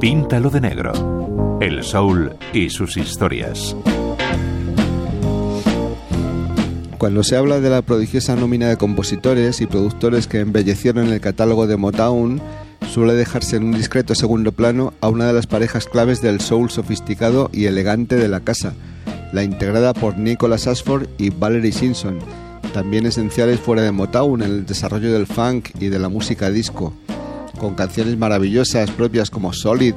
Píntalo de negro. El soul y sus historias. Cuando se habla de la prodigiosa nómina de compositores y productores que embellecieron el catálogo de Motown, suele dejarse en un discreto segundo plano a una de las parejas claves del soul sofisticado y elegante de la casa, la integrada por Nicholas Ashford y Valerie Simpson, también esenciales fuera de Motown en el desarrollo del funk y de la música disco, con canciones maravillosas propias como Solid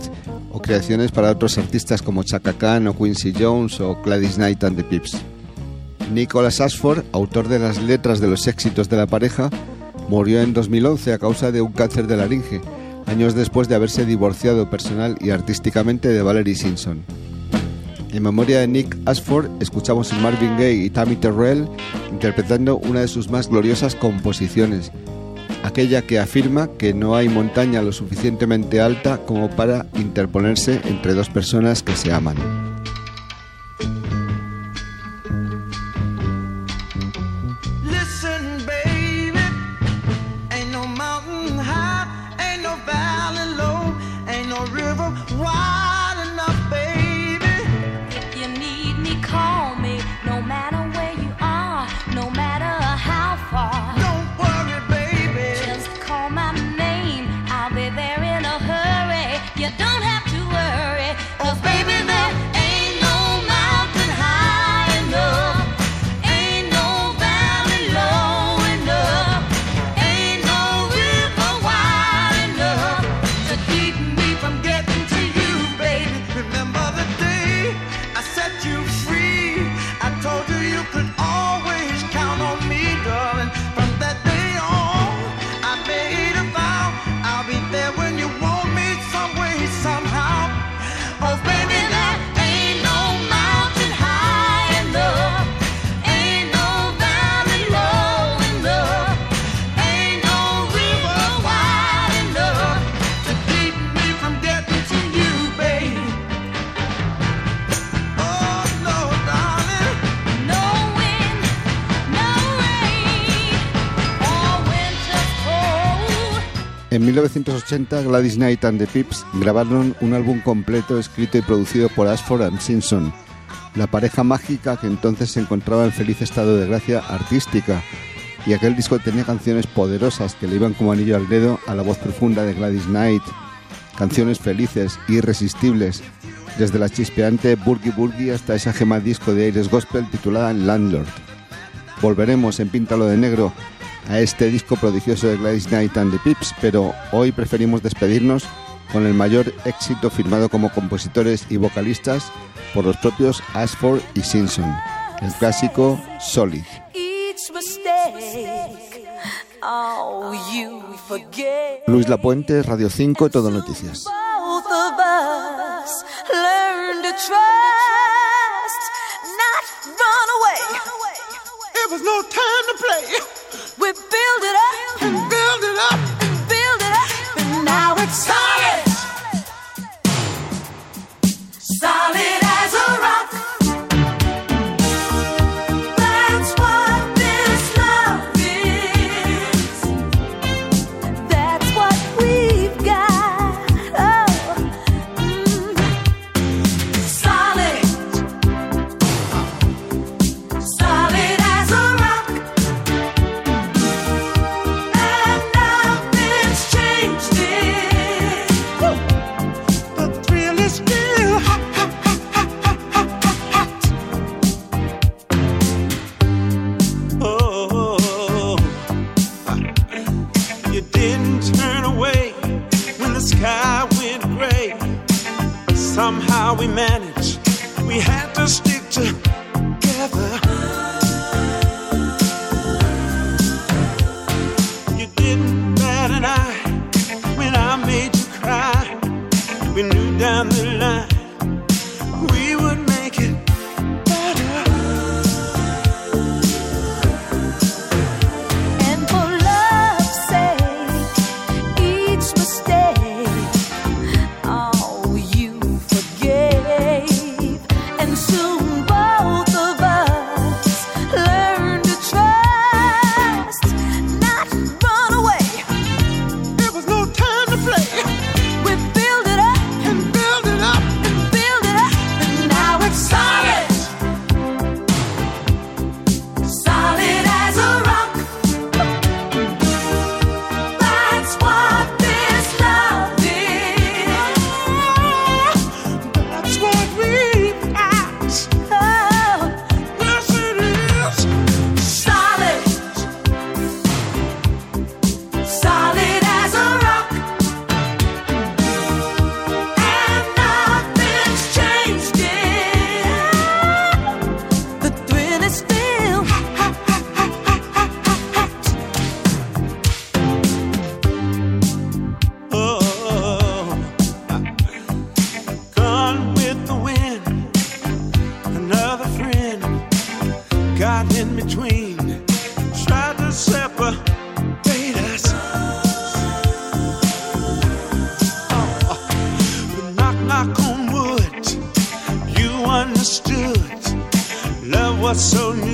o creaciones para otros artistas como Chaka Khan o Quincy Jones o Gladys Knight and the Pips. Nicholas Ashford, autor de las letras de los éxitos de la pareja, murió en 2011 a causa de un cáncer de laringe, años después de haberse divorciado personal y artísticamente de Valerie Simpson. En memoria de Nick Ashford, escuchamos a Marvin Gaye y Tammy Terrell interpretando una de sus más gloriosas composiciones, aquella que afirma que no hay montaña lo suficientemente alta como para interponerse entre dos personas que se aman. 1980, Gladys Knight and the Pips grabaron un álbum completo escrito y producido por Ashford and Simpson, la pareja mágica que entonces se encontraba en feliz estado de gracia artística, y aquel disco tenía canciones poderosas que le iban como anillo al dedo a la voz profunda de Gladys Knight, canciones felices, irresistibles, desde la chispeante Burgie Burgie hasta esa gema disco de aires gospel titulada Landlord. Volveremos en Píntalo de Negro a este disco prodigioso de Gladys Knight and the Pips, pero hoy preferimos despedirnos con el mayor éxito firmado como compositores y vocalistas por los propios Ashford y Simpson, el clásico Solid. Luis Lapuente, Radio 5, Todo Noticias. We build it up how we manage. Was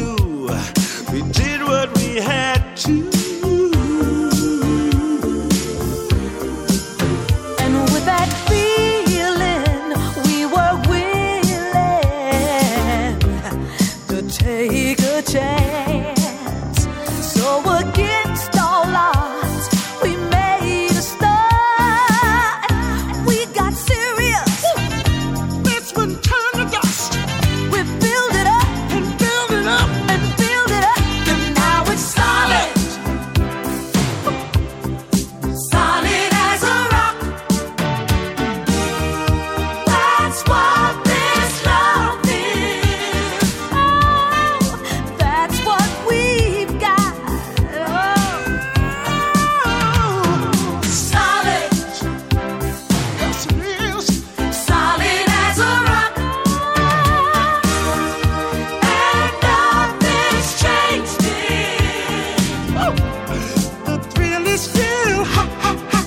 still hot, hot, hot.